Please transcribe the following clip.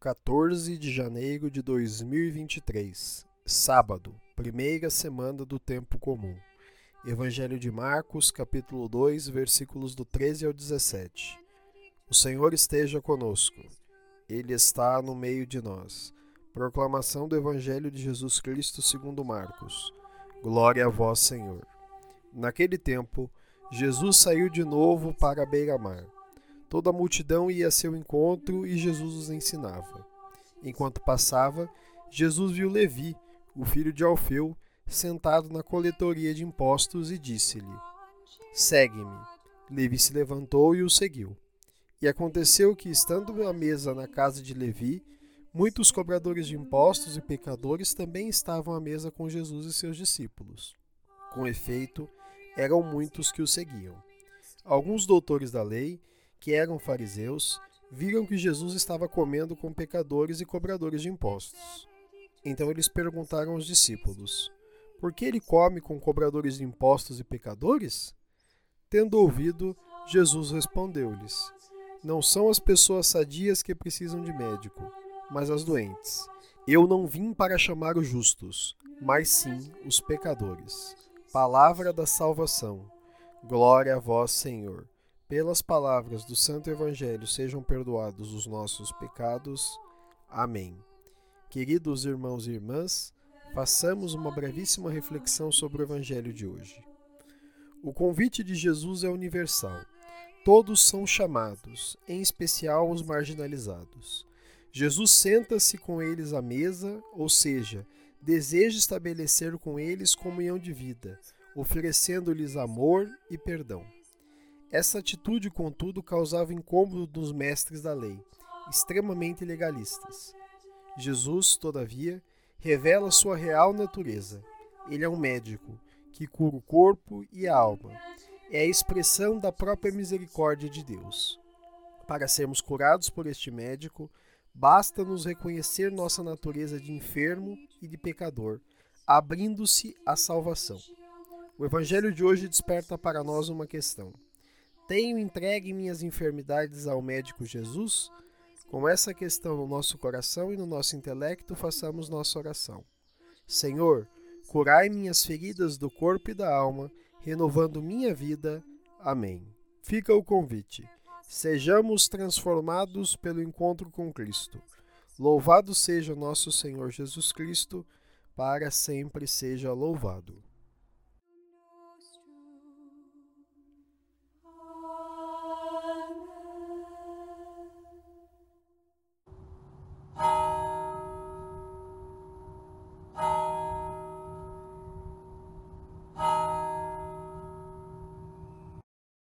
14 de janeiro de 2023, sábado, primeira semana do tempo comum. Evangelho de Marcos, capítulo 2, versículos do 13 ao 17. O Senhor esteja conosco. Ele está no meio de nós. Proclamação do Evangelho de Jesus Cristo segundo Marcos. Glória a vós, Senhor. Naquele tempo, Jesus saiu de novo para a beira-mar. Toda a multidão ia a seu encontro e Jesus os ensinava. Enquanto passava, Jesus viu Levi, o filho de Alfeu, sentado na coletoria de impostos e disse-lhe: Segue-me. Levi se levantou e o seguiu. E aconteceu que, estando à mesa na casa de Levi, muitos cobradores de impostos e pecadores também estavam à mesa com Jesus e seus discípulos. Com efeito, eram muitos que o seguiam. Alguns doutores da lei, que eram fariseus, viram que Jesus estava comendo com pecadores e cobradores de impostos. Então eles perguntaram aos discípulos: por que ele come com cobradores de impostos e pecadores? Tendo ouvido, Jesus respondeu-lhes: Não são as pessoas sadias que precisam de médico, mas as doentes. Eu não vim para chamar os justos, mas sim os pecadores. Palavra da salvação. Glória a vós, Senhor. Pelas palavras do Santo Evangelho sejam perdoados os nossos pecados. Amém. Queridos irmãos e irmãs, Façamos uma brevíssima reflexão sobre o Evangelho de hoje. O convite de Jesus é universal. Todos são chamados, em especial os marginalizados. Jesus senta-se com eles à mesa, ou seja, deseja estabelecer com eles comunhão de vida, oferecendo-lhes amor e perdão. Essa atitude, contudo, causava incômodo dos mestres da lei, extremamente legalistas. Jesus, todavia, revela sua real natureza. Ele é um médico que cura o corpo e a alma. É a expressão da própria misericórdia de Deus. Para sermos curados por este médico, basta-nos reconhecer nossa natureza de enfermo e de pecador, abrindo-se à salvação. O Evangelho de hoje desperta para nós uma questão: Tenho entregue minhas enfermidades ao médico Jesus? Com essa questão no nosso coração e no nosso intelecto, façamos nossa oração. Senhor, curai minhas feridas do corpo e da alma, renovando minha vida. Amém. Fica o convite. Sejamos transformados pelo encontro com Cristo. Louvado seja nosso Senhor Jesus Cristo, para sempre seja louvado.